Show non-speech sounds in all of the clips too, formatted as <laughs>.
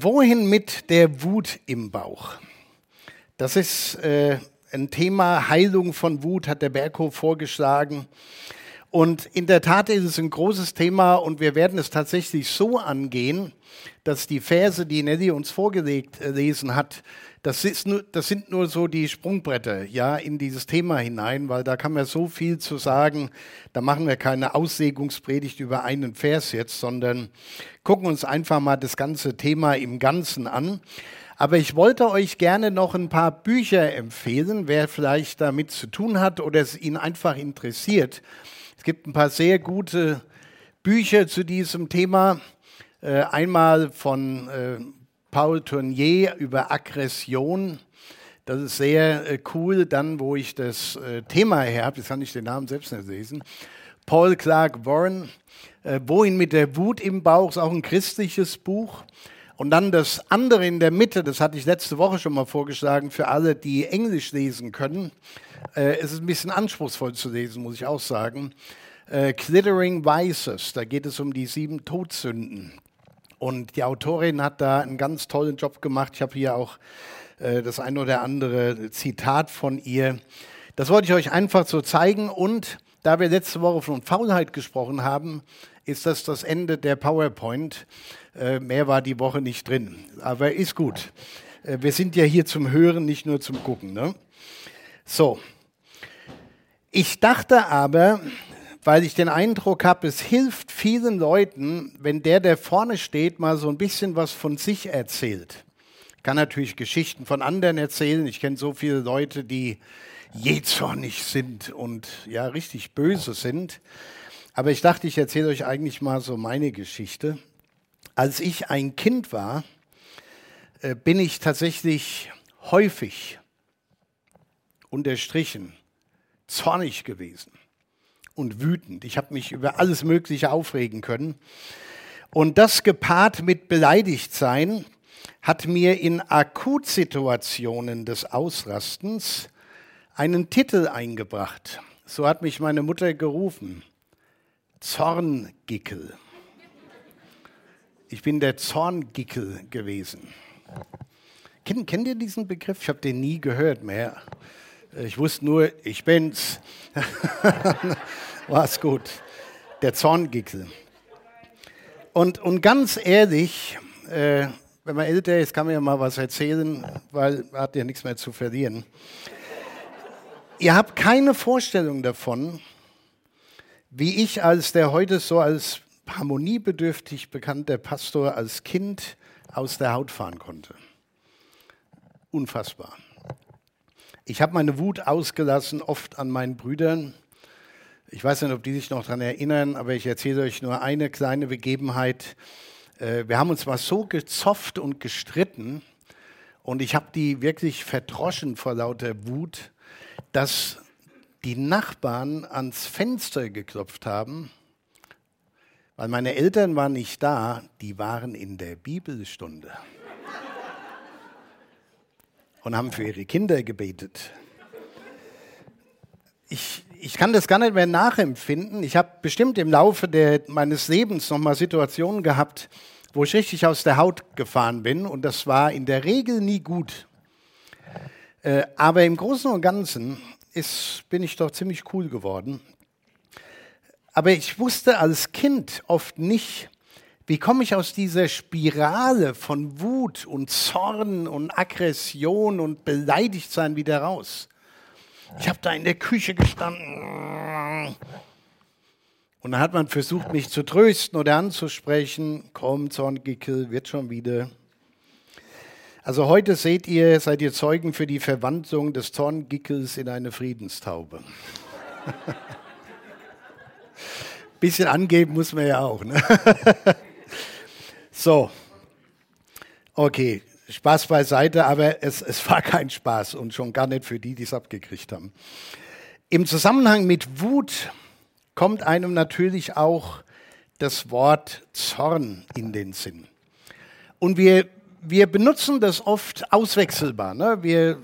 Wohin mit der Wut im Bauch? Das ist äh, ein Thema Heilung von Wut, hat der Berghof vorgeschlagen. Und in der Tat ist es ein großes Thema und wir werden es tatsächlich so angehen, dass die Verse, die Nelly uns vorgelesen hat, das, ist nur, das sind nur so die Sprungbretter ja, in dieses Thema hinein, weil da kann man so viel zu sagen. Da machen wir keine Auslegungspredigt über einen Vers jetzt, sondern gucken uns einfach mal das ganze Thema im Ganzen an. Aber ich wollte euch gerne noch ein paar Bücher empfehlen, wer vielleicht damit zu tun hat oder es ihn einfach interessiert. Gibt ein paar sehr gute Bücher zu diesem Thema. Äh, einmal von äh, Paul Tournier über Aggression. Das ist sehr äh, cool, dann, wo ich das äh, Thema her habe, jetzt kann ich den Namen selbst nicht lesen. Paul Clark Warren, äh, Wohin mit der Wut im Bauch, ist auch ein christliches Buch. Und dann das andere in der Mitte, das hatte ich letzte Woche schon mal vorgeschlagen, für alle, die Englisch lesen können. Äh, es ist ein bisschen anspruchsvoll zu lesen, muss ich auch sagen. Äh, Glittering Vices, da geht es um die sieben Todsünden. Und die Autorin hat da einen ganz tollen Job gemacht. Ich habe hier auch äh, das ein oder andere Zitat von ihr. Das wollte ich euch einfach so zeigen. Und da wir letzte Woche von Faulheit gesprochen haben, ist das das Ende der PowerPoint. Äh, mehr war die Woche nicht drin. Aber ist gut. Äh, wir sind ja hier zum Hören, nicht nur zum Gucken. Ne? So. Ich dachte aber, weil ich den Eindruck habe, es hilft vielen Leuten, wenn der, der vorne steht, mal so ein bisschen was von sich erzählt. Ich kann natürlich Geschichten von anderen erzählen. Ich kenne so viele Leute, die jähzornig sind und ja richtig böse sind. Aber ich dachte, ich erzähle euch eigentlich mal so meine Geschichte. Als ich ein Kind war, äh, bin ich tatsächlich häufig unterstrichen zornig gewesen und wütend. Ich habe mich über alles Mögliche aufregen können. Und das gepaart mit Beleidigtsein hat mir in Akutsituationen des Ausrastens einen Titel eingebracht. So hat mich meine Mutter gerufen. Zorngickel. Ich bin der Zorngickel gewesen. Kennt, kennt ihr diesen Begriff? Ich habe den nie gehört mehr. Ich wusste nur, ich bin's. <laughs> War's gut. Der Zorngickel. Und, und ganz ehrlich, äh, wenn man älter ist, kann man ja mal was erzählen, weil man hat ja nichts mehr zu verlieren. Ihr habt keine Vorstellung davon, wie ich als der heute so als harmoniebedürftig bekannte Pastor als Kind aus der Haut fahren konnte. Unfassbar. Ich habe meine Wut ausgelassen, oft an meinen Brüdern. Ich weiß nicht, ob die sich noch daran erinnern, aber ich erzähle euch nur eine kleine Begebenheit. Äh, wir haben uns mal so gezofft und gestritten und ich habe die wirklich verdroschen vor lauter Wut, dass die Nachbarn ans Fenster geklopft haben, weil meine Eltern waren nicht da, die waren in der Bibelstunde und haben für ihre Kinder gebetet. Ich, ich kann das gar nicht mehr nachempfinden. Ich habe bestimmt im Laufe der, meines Lebens nochmal Situationen gehabt, wo ich richtig aus der Haut gefahren bin und das war in der Regel nie gut. Äh, aber im Großen und Ganzen ist, bin ich doch ziemlich cool geworden. Aber ich wusste als Kind oft nicht, wie komme ich aus dieser Spirale von Wut und Zorn und Aggression und Beleidigtsein wieder raus? Ich habe da in der Küche gestanden. Und dann hat man versucht, mich zu trösten oder anzusprechen. Komm, Zorngickel, wird schon wieder. Also heute seht ihr, seid ihr Zeugen für die Verwandlung des Zorngickels in eine Friedenstaube. <laughs> Bisschen angeben muss man ja auch. Ne? <laughs> So, okay, Spaß beiseite, aber es, es war kein Spaß und schon gar nicht für die, die es abgekriegt haben. Im Zusammenhang mit Wut kommt einem natürlich auch das Wort Zorn in den Sinn. Und wir, wir benutzen das oft auswechselbar. Ne? Wir,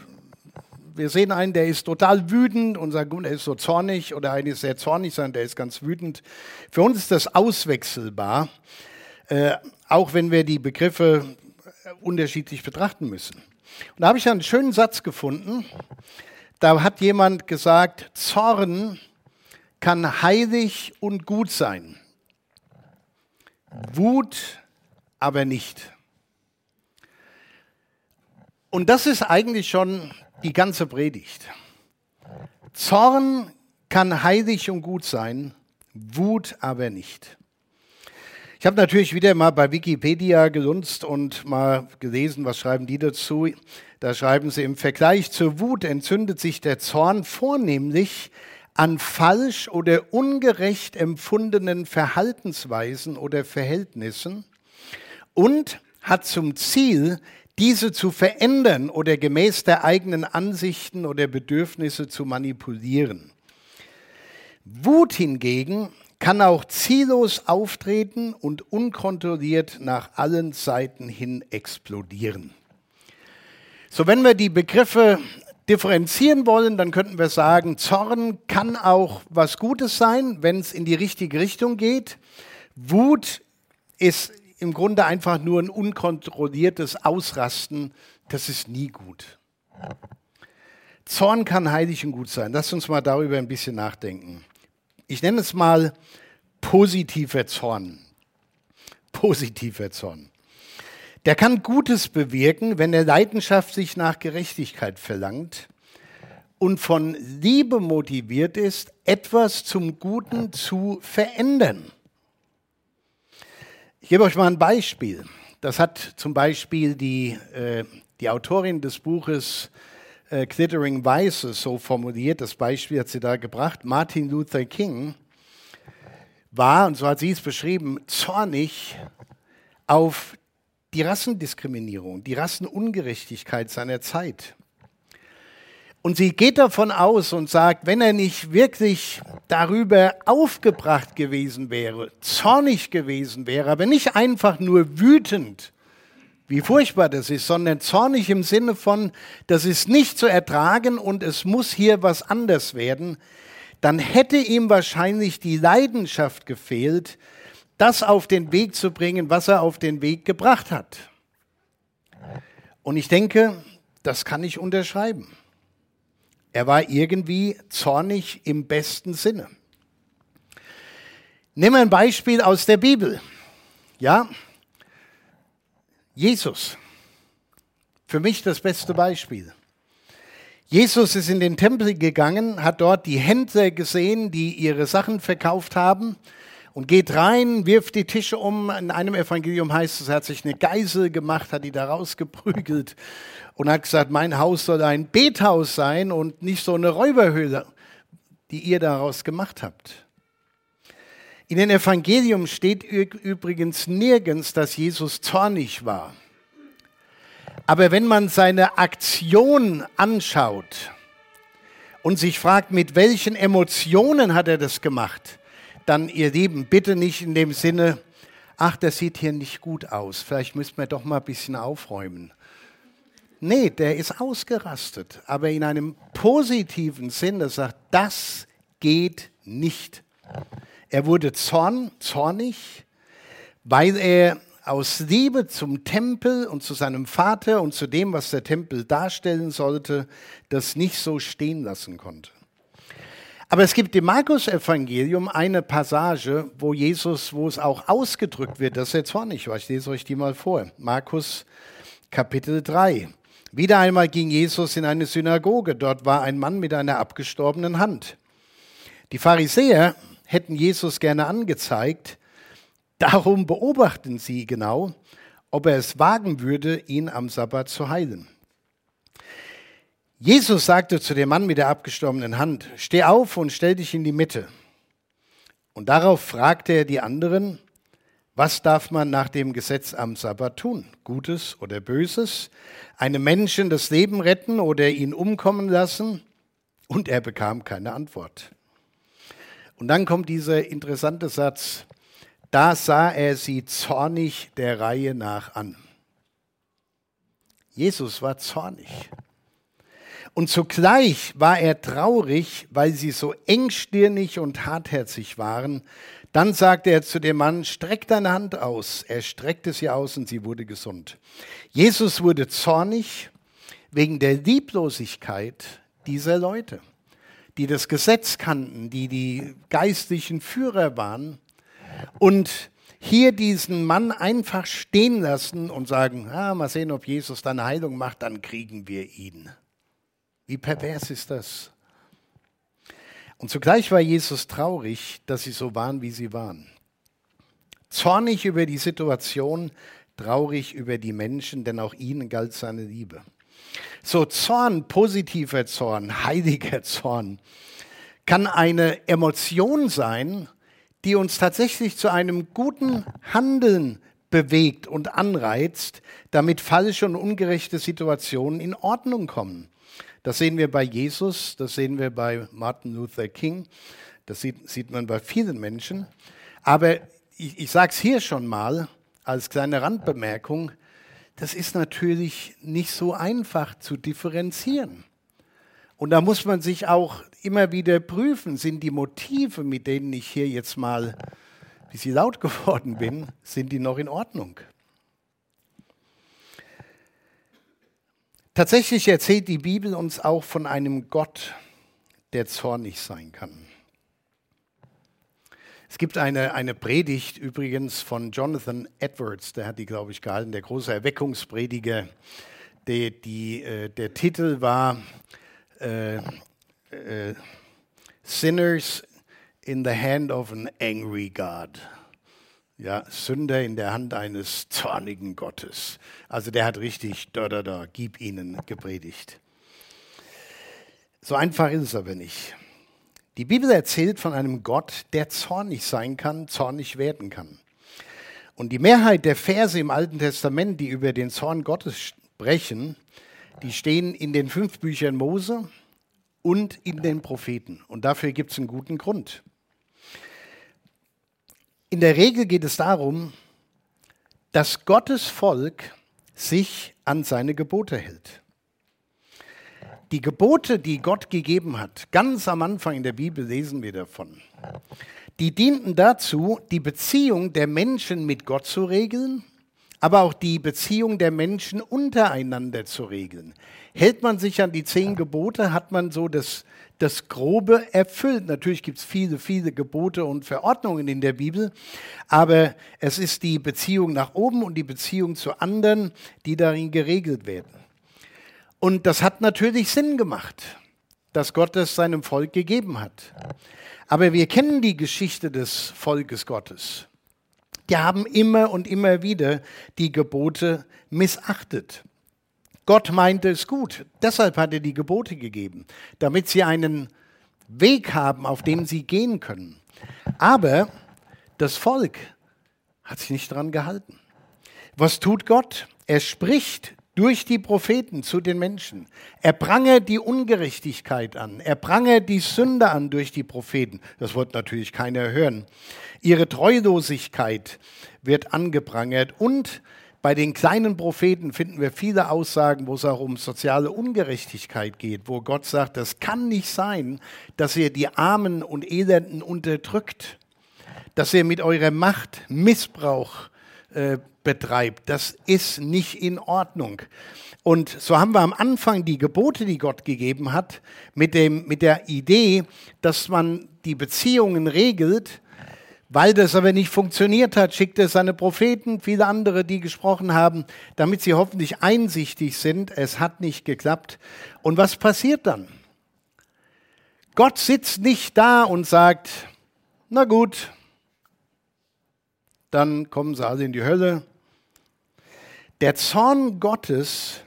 wir sehen einen, der ist total wütend und sagen, er ist so zornig, oder einer ist sehr zornig, sondern der ist ganz wütend. Für uns ist das auswechselbar. Äh, auch wenn wir die Begriffe unterschiedlich betrachten müssen. Und da habe ich einen schönen Satz gefunden. Da hat jemand gesagt, Zorn kann heilig und gut sein. Wut aber nicht. Und das ist eigentlich schon die ganze Predigt. Zorn kann heilig und gut sein, Wut aber nicht. Ich habe natürlich wieder mal bei Wikipedia gelunzt und mal gelesen, was schreiben die dazu. Da schreiben sie, im Vergleich zur Wut entzündet sich der Zorn vornehmlich an falsch oder ungerecht empfundenen Verhaltensweisen oder Verhältnissen und hat zum Ziel, diese zu verändern oder gemäß der eigenen Ansichten oder Bedürfnisse zu manipulieren. Wut hingegen kann auch ziellos auftreten und unkontrolliert nach allen Seiten hin explodieren. So, wenn wir die Begriffe differenzieren wollen, dann könnten wir sagen, Zorn kann auch was Gutes sein, wenn es in die richtige Richtung geht. Wut ist im Grunde einfach nur ein unkontrolliertes Ausrasten. Das ist nie gut. Zorn kann heilig und gut sein. Lass uns mal darüber ein bisschen nachdenken. Ich nenne es mal positiver Zorn. Positiver Zorn. Der kann Gutes bewirken, wenn er leidenschaftlich nach Gerechtigkeit verlangt und von Liebe motiviert ist, etwas zum Guten zu verändern. Ich gebe euch mal ein Beispiel. Das hat zum Beispiel die, äh, die Autorin des Buches äh, Glittering Vices so formuliert. Das Beispiel hat sie da gebracht. Martin Luther King war, und so hat sie es beschrieben, zornig auf die Rassendiskriminierung, die Rassenungerechtigkeit seiner Zeit. Und sie geht davon aus und sagt, wenn er nicht wirklich darüber aufgebracht gewesen wäre, zornig gewesen wäre, aber nicht einfach nur wütend, wie furchtbar das ist, sondern zornig im Sinne von, das ist nicht zu ertragen und es muss hier was anders werden, dann hätte ihm wahrscheinlich die Leidenschaft gefehlt, das auf den Weg zu bringen, was er auf den Weg gebracht hat. Und ich denke, das kann ich unterschreiben. Er war irgendwie zornig im besten Sinne. Wir ein Beispiel aus der Bibel. Ja, Jesus. Für mich das beste Beispiel. Jesus ist in den Tempel gegangen, hat dort die Händler gesehen, die ihre Sachen verkauft haben und geht rein, wirft die Tische um. In einem Evangelium heißt es, er hat sich eine Geisel gemacht, hat die da rausgeprügelt und hat gesagt, mein Haus soll ein Bethaus sein und nicht so eine Räuberhöhle, die ihr daraus gemacht habt. In den Evangelium steht übrigens nirgends, dass Jesus zornig war. Aber wenn man seine Aktion anschaut und sich fragt, mit welchen Emotionen hat er das gemacht, dann ihr Lieben, bitte nicht in dem Sinne, ach, das sieht hier nicht gut aus, vielleicht müssen wir doch mal ein bisschen aufräumen. Nee, der ist ausgerastet, aber in einem positiven Sinne sagt, das geht nicht. Er wurde zorn, zornig, weil er aus Liebe zum Tempel und zu seinem Vater und zu dem, was der Tempel darstellen sollte, das nicht so stehen lassen konnte. Aber es gibt im Markus-Evangelium eine Passage, wo Jesus, wo es auch ausgedrückt wird, dass er zornig war. Ich lese euch die mal vor. Markus Kapitel 3. Wieder einmal ging Jesus in eine Synagoge. Dort war ein Mann mit einer abgestorbenen Hand. Die Pharisäer hätten Jesus gerne angezeigt. Darum beobachten sie genau, ob er es wagen würde, ihn am Sabbat zu heilen. Jesus sagte zu dem Mann mit der abgestorbenen Hand, steh auf und stell dich in die Mitte. Und darauf fragte er die anderen, was darf man nach dem Gesetz am Sabbat tun? Gutes oder Böses? Einem Menschen das Leben retten oder ihn umkommen lassen? Und er bekam keine Antwort. Und dann kommt dieser interessante Satz, da sah er sie zornig der Reihe nach an. Jesus war zornig. Und zugleich war er traurig, weil sie so engstirnig und hartherzig waren, Dann sagte er zu dem Mann, streck deine Hand aus. Er streckte sie aus und sie wurde gesund. Jesus wurde zornig wegen der Lieblosigkeit dieser Leute, die das Gesetz kannten, die die geistlichen Führer waren und hier diesen Mann einfach stehen lassen und sagen, ah, mal sehen, ob Jesus dann Heilung macht, dann kriegen wir ihn. Wie pervers ist das? Und zugleich war Jesus traurig, dass sie so waren, wie sie waren. Zornig über die Situation, traurig über die Menschen, denn auch ihnen galt seine Liebe. So Zorn, positiver Zorn, heiliger Zorn, kann eine Emotion sein, die uns tatsächlich zu einem guten Handeln bewegt und anreizt, damit falsche und ungerechte Situationen in Ordnung kommen. Das sehen wir bei Jesus, das sehen wir bei Martin Luther King, das sieht, sieht man bei vielen Menschen. Aber ich, ich sage es hier schon mal als kleine Randbemerkung, das ist natürlich nicht so einfach zu differenzieren. Und da muss man sich auch immer wieder prüfen, sind die Motive, mit denen ich hier jetzt mal ein bisschen laut geworden bin, sind die noch in Ordnung? Tatsächlich erzählt die Bibel uns auch von einem Gott, der zornig sein kann. Es gibt eine, eine Predigt übrigens von Jonathan Edwards, der hat die, glaube ich, gehalten, der große Erweckungsprediger. Die, die, äh, der Titel war äh, äh, Sinners in the Hand of an Angry God ja, Sünder in der Hand eines zornigen Gottes. Also der hat richtig, da, da, da, gib ihnen gepredigt. So einfach ist es aber nicht. Die Bibel erzählt von einem Gott, der zornig sein kann, zornig werden kann. Und die Mehrheit der Verse im Alten Testament, die über den Zorn Gottes sprechen, die stehen in den fünf Büchern Mose und in den Propheten. Und dafür gibt es einen guten Grund. In der Regel geht es darum, dass Gottes Volk sich an seine Gebote hält. Die Gebote, die Gott gegeben hat, ganz am Anfang in der Bibel lesen wir davon, die dienten dazu, die Beziehung der Menschen mit Gott zu regeln, aber auch die Beziehung der Menschen untereinander zu regeln. Hält man sich an die zehn Gebote, hat man so das das Grobe erfüllt. Natürlich gibt es viele, viele Gebote und Verordnungen in der Bibel, aber es ist die Beziehung nach oben und die Beziehung zu anderen, die darin geregelt werden. Und das hat natürlich Sinn gemacht, dass Gott es seinem Volk gegeben hat. Aber wir kennen die Geschichte des Volkes Gottes. Die haben immer und immer wieder die Gebote missachtet. Gott meinte es gut. Deshalb hat er die Gebote gegeben, damit sie einen Weg haben, auf dem sie gehen können. Aber das Volk hat sich nicht daran gehalten. Was tut Gott? Er spricht durch die Propheten zu den Menschen. Er prange die Ungerechtigkeit an. Er prange die Sünde an durch die Propheten. Das wird natürlich keiner hören. Ihre Treulosigkeit wird angeprangert und bei den kleinen Propheten finden wir viele Aussagen, wo es auch um soziale Ungerechtigkeit geht, wo Gott sagt, das kann nicht sein, dass ihr die Armen und Elenden unterdrückt, dass ihr mit eurer Macht Missbrauch äh, betreibt. Das ist nicht in Ordnung. Und so haben wir am Anfang die Gebote, die Gott gegeben hat, mit, dem, mit der Idee, dass man die Beziehungen regelt, weil das aber nicht funktioniert hat, schickt er seine Propheten, viele andere, die gesprochen haben, damit sie hoffentlich einsichtig sind. Es hat nicht geklappt. Und was passiert dann? Gott sitzt nicht da und sagt, na gut, dann kommen sie alle in die Hölle. Der Zorn Gottes,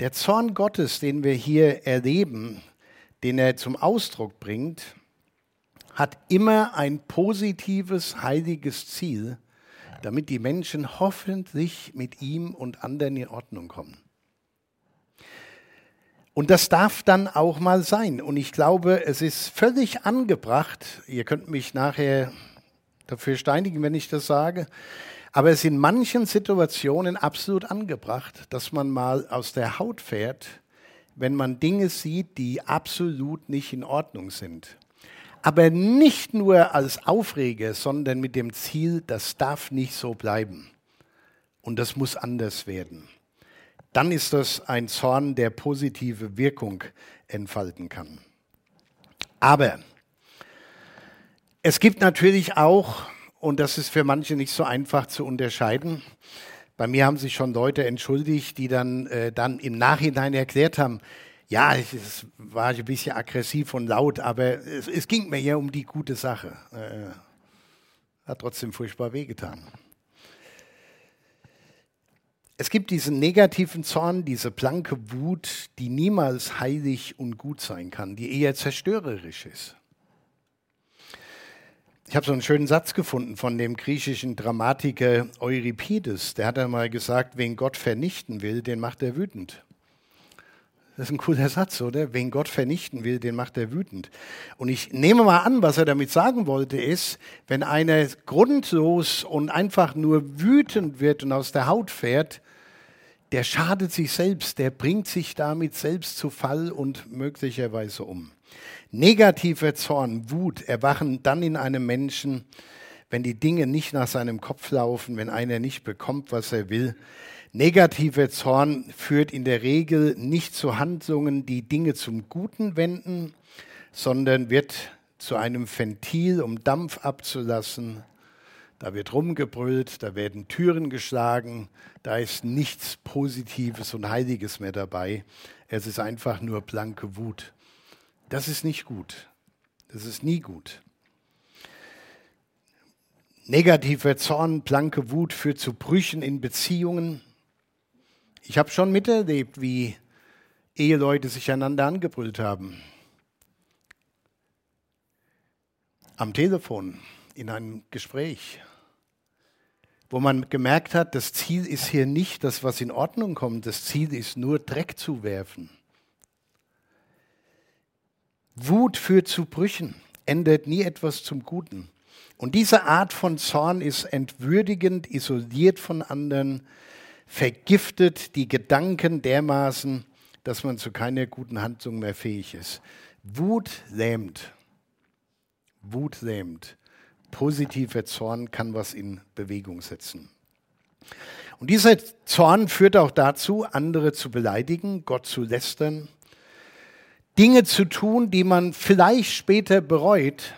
der Zorn Gottes, den wir hier erleben, den er zum Ausdruck bringt, hat immer ein positives, heiliges Ziel, damit die Menschen hoffentlich mit ihm und anderen in Ordnung kommen. Und das darf dann auch mal sein. Und ich glaube, es ist völlig angebracht, ihr könnt mich nachher dafür steinigen, wenn ich das sage, aber es ist in manchen Situationen absolut angebracht, dass man mal aus der Haut fährt, wenn man Dinge sieht, die absolut nicht in Ordnung sind. aber nicht nur als Aufreger, sondern mit dem Ziel, das darf nicht so bleiben und das muss anders werden. Dann ist das ein Zorn, der positive Wirkung entfalten kann. Aber es gibt natürlich auch, und das ist für manche nicht so einfach zu unterscheiden, bei mir haben sich schon Leute entschuldigt, die dann, äh, dann im Nachhinein erklärt haben, ja, es war ein bisschen aggressiv und laut, aber es, es ging mir ja um die gute Sache. Äh, hat trotzdem furchtbar wehgetan. Es gibt diesen negativen Zorn, diese blanke Wut, die niemals heilig und gut sein kann, die eher zerstörerisch ist. Ich habe so einen schönen Satz gefunden von dem griechischen Dramatiker Euripides. Der hat einmal gesagt, wen Gott vernichten will, den macht er wütend. Das ist ein cooler Satz, oder? Wen Gott vernichten will, den macht er wütend. Und ich nehme mal an, was er damit sagen wollte, ist, wenn einer grundlos und einfach nur wütend wird und aus der Haut fährt, der schadet sich selbst, der bringt sich damit selbst zu Fall und möglicherweise um. Negativer Zorn, Wut erwachen dann in einem Menschen, wenn die Dinge nicht nach seinem Kopf laufen, wenn einer nicht bekommt, was er will, Negativer Zorn führt in der Regel nicht zu Handlungen, die Dinge zum Guten wenden, sondern wird zu einem Ventil, um Dampf abzulassen. Da wird rumgebrüllt, da werden Türen geschlagen, da ist nichts Positives und Heiliges mehr dabei. Es ist einfach nur blanke Wut. Das ist nicht gut. Das ist nie gut. Negativer Zorn, blanke Wut führt zu Brüchen in Beziehungen. Ich habe schon miterlebt, wie Eheleute sich einander angebrüllt haben. Am Telefon, in einem Gespräch, wo man gemerkt hat, das Ziel ist hier nicht das, was in Ordnung kommt, das Ziel ist nur Dreck zu werfen. Wut führt zu Brüchen, ändert nie etwas zum Guten. Und diese Art von Zorn ist entwürdigend, isoliert von anderen, vergiftet die Gedanken dermaßen, dass man zu keiner guten Handlung mehr fähig ist. Wut lähmt. Wut lähmt. Positiver Zorn kann was in Bewegung setzen. Und dieser Zorn führt auch dazu, andere zu beleidigen, Gott zu lästern, Dinge zu tun, die man vielleicht später bereut.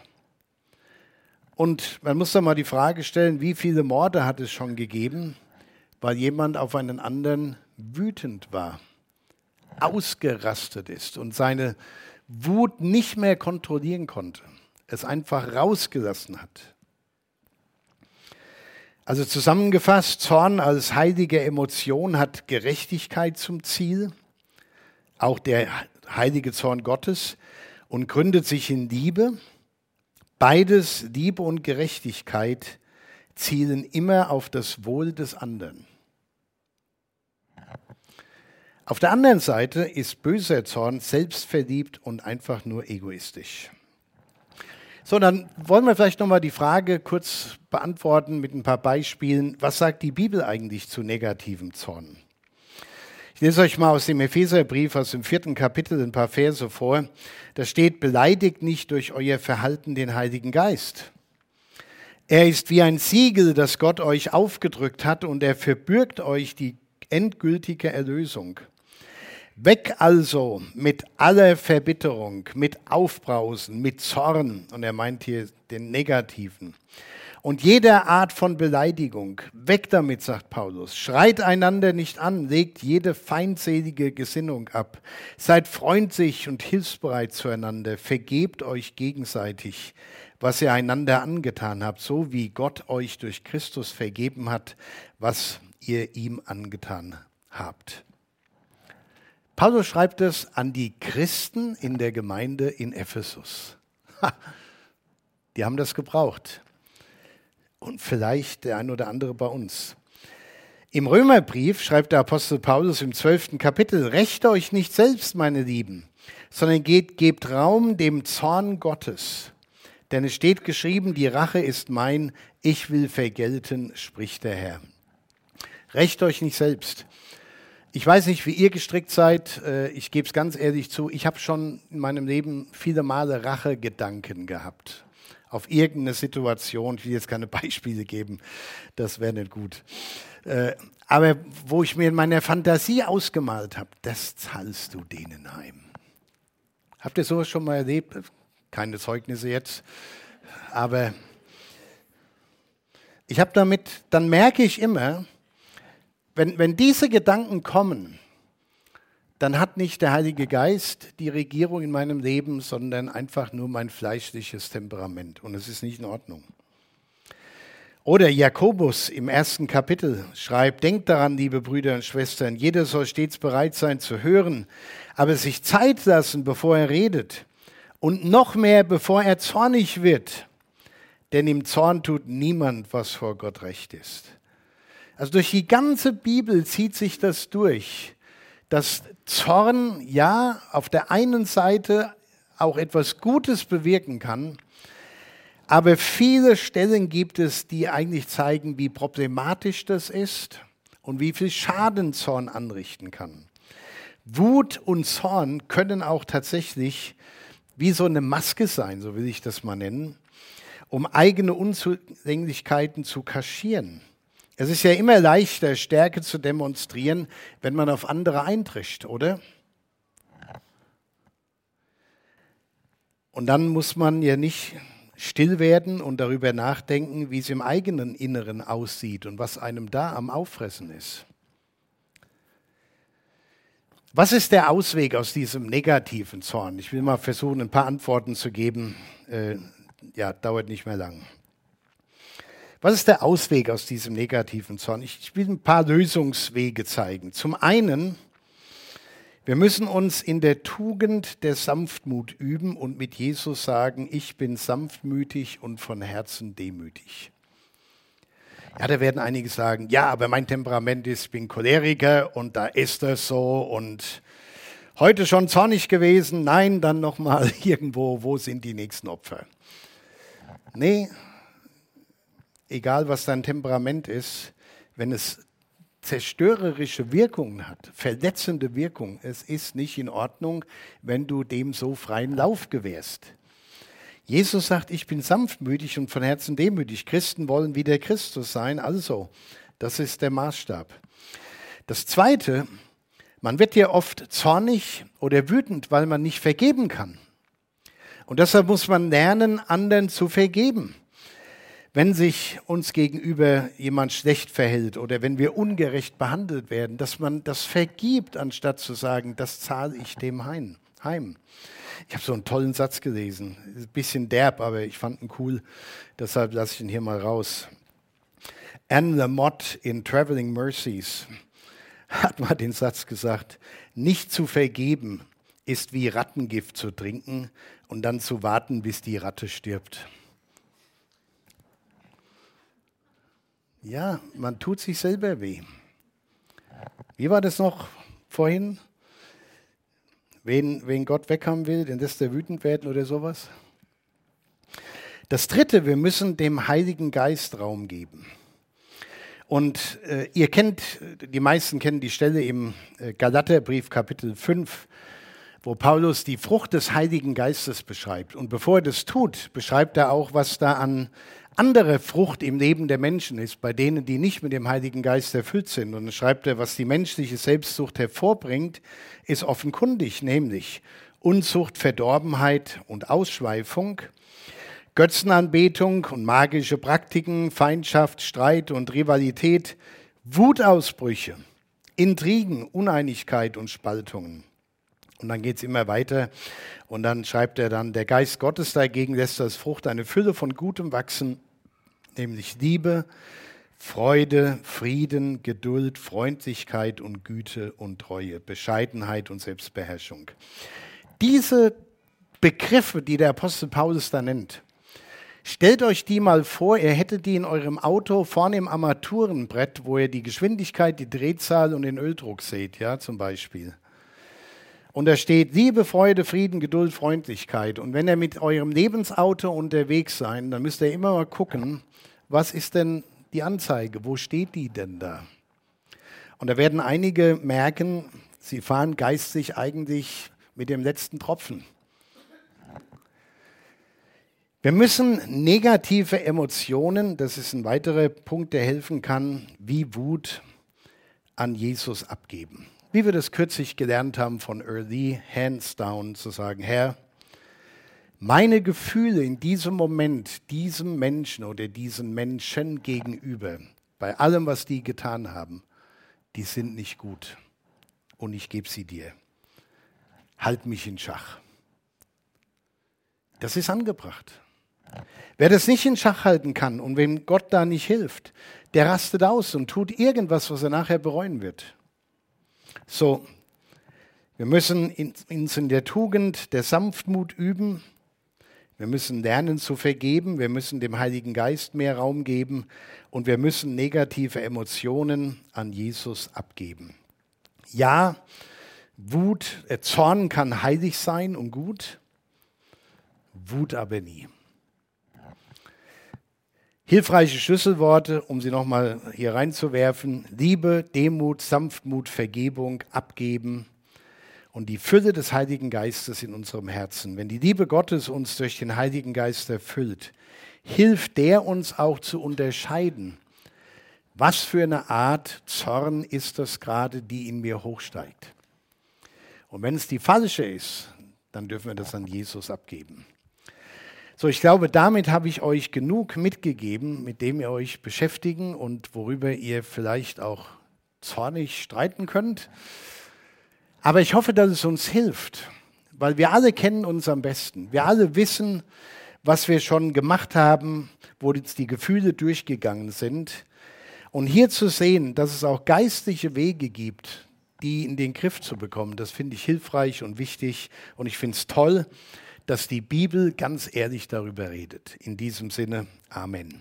Und man muss da mal die Frage stellen, wie viele Morde hat es schon gegeben, weil jemand auf einen anderen wütend war, ausgerastet ist und seine Wut nicht mehr kontrollieren konnte, es einfach rausgelassen hat. Also zusammengefasst, Zorn als heilige Emotion hat Gerechtigkeit zum Ziel, auch der heilige Zorn Gottes, und gründet sich in Liebe. Beides, Liebe und Gerechtigkeit, zielen immer auf das Wohl des anderen. Auf der anderen Seite ist böser Zorn selbstverliebt und einfach nur egoistisch. So, dann wollen wir vielleicht nochmal die Frage kurz beantworten mit ein paar Beispielen. Was sagt die Bibel eigentlich zu negativem Zorn? Ich lese euch mal aus dem Epheserbrief, aus dem vierten Kapitel, ein paar Verse vor. Da steht, beleidigt nicht durch euer Verhalten den Heiligen Geist. Er ist wie ein Siegel, das Gott euch aufgedrückt hat, und er verbürgt euch die endgültige Erlösung. Weg also mit aller Verbitterung, mit Aufbrausen, mit Zorn, und er meint hier den negativen, und jeder Art von Beleidigung. Weg damit, sagt Paulus. Schreit einander nicht an, legt jede feindselige Gesinnung ab. Seid freundlich und hilfsbereit zueinander, vergebt euch gegenseitig, was ihr einander angetan habt, so wie Gott euch durch Christus vergeben hat, was ihr ihm angetan habt. Paulus schreibt es an die Christen in der Gemeinde in Ephesus. die haben das gebraucht. Und vielleicht der ein oder andere bei uns. Im Römerbrief schreibt der Apostel Paulus im zwölften Kapitel, Recht euch nicht selbst, meine Lieben, sondern geht, gebt Raum dem Zorn Gottes. Denn es steht geschrieben, die Rache ist mein, ich will vergelten, spricht der Herr. Recht euch nicht selbst. Ich weiß nicht, wie ihr gestrickt seid. Äh, ich gebe es ganz ehrlich zu. Ich habe schon in meinem Leben viele Male Rachegedanken gehabt. Auf irgendeine Situation. Ich will jetzt keine <laughs> Beispiele geben. Das wäre nicht gut. Äh, aber wo ich mir in meiner Fantasie ausgemalt habe, das zahlst du denen heim. Habt ihr sowas schon mal erlebt? Keine Zeugnisse jetzt. Aber ich habe damit, dann merke ich immer, wenn, wenn diese Gedanken kommen, dann hat nicht der Heilige Geist die Regierung in meinem Leben, sondern einfach nur mein fleischliches Temperament. Und es ist nicht in Ordnung. Oder Jakobus im ersten Kapitel schreibt, denkt daran, liebe Brüder und Schwestern, jeder soll stets bereit sein zu hören, aber sich Zeit lassen, bevor er redet. Und noch mehr, bevor er zornig wird. Denn im Zorn tut niemand, was vor Gott recht ist. Also durch die ganze Bibel zieht sich das durch, dass Zorn ja auf der einen Seite auch etwas Gutes bewirken kann, aber viele Stellen gibt es, die eigentlich zeigen, wie problematisch das ist und wie viel Schaden Zorn anrichten kann. Wut und Zorn können auch tatsächlich wie so eine Maske sein, so will ich das mal nennen, um eigene Unzulänglichkeiten zu kaschieren. Es ist ja immer leichter, Stärke zu demonstrieren, wenn man auf andere eintrischt, oder? Und dann muss man ja nicht still werden und darüber nachdenken, wie es im eigenen Inneren aussieht und was einem da am Auffressen ist. Was ist der Ausweg aus diesem negativen Zorn? Ich will mal versuchen, ein paar Antworten zu geben. Äh, ja, dauert nicht mehr lang. Was ist der Ausweg aus diesem negativen Zorn? Ich, will ein paar Lösungswege zeigen. Zum einen wir müssen uns in der Tugend der Sanftmut üben und mit Jesus sagen, ich bin sanftmütig und von Herzen demütig. Ja, da werden einige sagen, ja, aber mein Temperament ist, ich bin Choleriker und da ist das so und heute schon zornig gewesen, nein, dann nochmal <laughs> irgendwo, wo sind die nächsten Opfer? Nee, egal was dein Temperament ist, wenn es zerstörerische Wirkungen hat, verletzende Wirkung. Es ist nicht in Ordnung, wenn du dem so freien Lauf gewährst. Jesus sagt, ich bin sanftmütig und von Herzen demütig. Christen wollen wie der Christus sein. Also, das ist der Maßstab. Das Zweite, man wird ja oft zornig oder wütend, weil man nicht vergeben kann. Und deshalb muss man lernen, anderen zu vergeben. Wenn sich uns gegenüber jemand schlecht verhält oder wenn wir ungerecht behandelt werden, dass man das vergibt, anstatt zu sagen, das zahle ich dem heim. Ich habe so einen tollen Satz gelesen, ein bisschen derb, aber ich fand ihn cool, deshalb lasse ich ihn hier mal raus. Anne Lamott in Traveling Mercies hat mal den Satz gesagt, nicht zu vergeben ist wie Rattengift zu trinken und dann zu warten, bis die Ratte stirbt. Ja, man tut sich selber weh. Wie war das noch vorhin? Wen, wen Gott weghaben will, den lässt er wütend werden oder sowas. Das Dritte, wir müssen dem Heiligen Geist Raum geben. Und äh, ihr kennt, die meisten kennen die Stelle im äh, Galaterbrief Kapitel 5, wo Paulus die Frucht des Heiligen Geistes beschreibt. Und bevor er das tut, beschreibt er auch, was da an andere Frucht im Leben der Menschen ist, bei denen, die nicht mit dem Heiligen Geist erfüllt sind. Und dann schreibt er, was die menschliche Selbstsucht hervorbringt, ist offenkundig, nämlich Unzucht, Verdorbenheit und Ausschweifung, Götzenanbetung und magische Praktiken, Feindschaft, Streit und Rivalität, Wutausbrüche, Intrigen, Uneinigkeit und Spaltungen. Und dann geht es immer weiter. Und dann schreibt er dann, der Geist Gottes dagegen lässt als Frucht eine Fülle von Gutem wachsen, nämlich Liebe, Freude, Frieden, Geduld, Freundlichkeit und Güte und Treue, Bescheidenheit und Selbstbeherrschung. Diese Begriffe, die der Apostel Paulus da nennt, stellt euch die mal vor, ihr hättet die in eurem Auto vorne im Armaturenbrett, wo ihr die Geschwindigkeit, die Drehzahl und den Öldruck seht, ja, zum Beispiel. Und da steht Liebe, Freude, Frieden, Geduld, Freundlichkeit. Und wenn ihr mit eurem Lebensauto unterwegs seid, dann müsst ihr immer mal gucken, was ist denn die Anzeige? Wo steht die denn da? Und da werden einige merken, sie fahren geistig eigentlich mit dem letzten Tropfen. Wir müssen negative Emotionen, das ist ein weiterer Punkt, der helfen kann, wie Wut an Jesus abgeben. Wie wir das kürzlich gelernt haben von Early, hands down, zu sagen, Herr, meine Gefühle in diesem Moment, diesem Menschen oder diesen Menschen gegenüber, bei allem, was die getan haben, die sind nicht gut. Und ich gebe sie dir. Halt mich in Schach. Das ist angebracht. Wer das nicht in Schach halten kann und wem Gott da nicht hilft, der rastet aus und tut irgendwas, was er nachher bereuen wird. So, wir müssen uns in der Tugend der Sanftmut üben. Wir müssen lernen zu vergeben. Wir müssen dem Heiligen Geist mehr Raum geben. Und wir müssen negative Emotionen an Jesus abgeben. Ja, Wut, äh, Zorn kann heilig sein und gut. Wut aber nie. Hilfreiche Schlüsselworte, um sie nochmal hier reinzuwerfen. Liebe, Demut, Sanftmut, Vergebung, Abgeben und die Fülle des Heiligen Geistes in unserem Herzen. Wenn die Liebe Gottes uns durch den Heiligen Geist erfüllt, hilft der uns auch zu unterscheiden, was für eine Art Zorn ist das gerade, die in mir hochsteigt. Und wenn es die falsche ist, dann dürfen wir das an Jesus abgeben. So, ich glaube, damit habe ich euch genug mitgegeben, mit dem ihr euch beschäftigen und worüber ihr vielleicht auch zornig streiten könnt. Aber ich hoffe, dass es uns hilft, weil wir alle kennen uns am besten. Wir alle wissen, was wir schon gemacht haben, wo jetzt die Gefühle durchgegangen sind. Und hier zu sehen, dass es auch geistliche Wege gibt, die in den Griff zu bekommen, das finde ich hilfreich und wichtig und ich finde es toll dass die Bibel ganz ehrlich darüber redet. In diesem Sinne, Amen.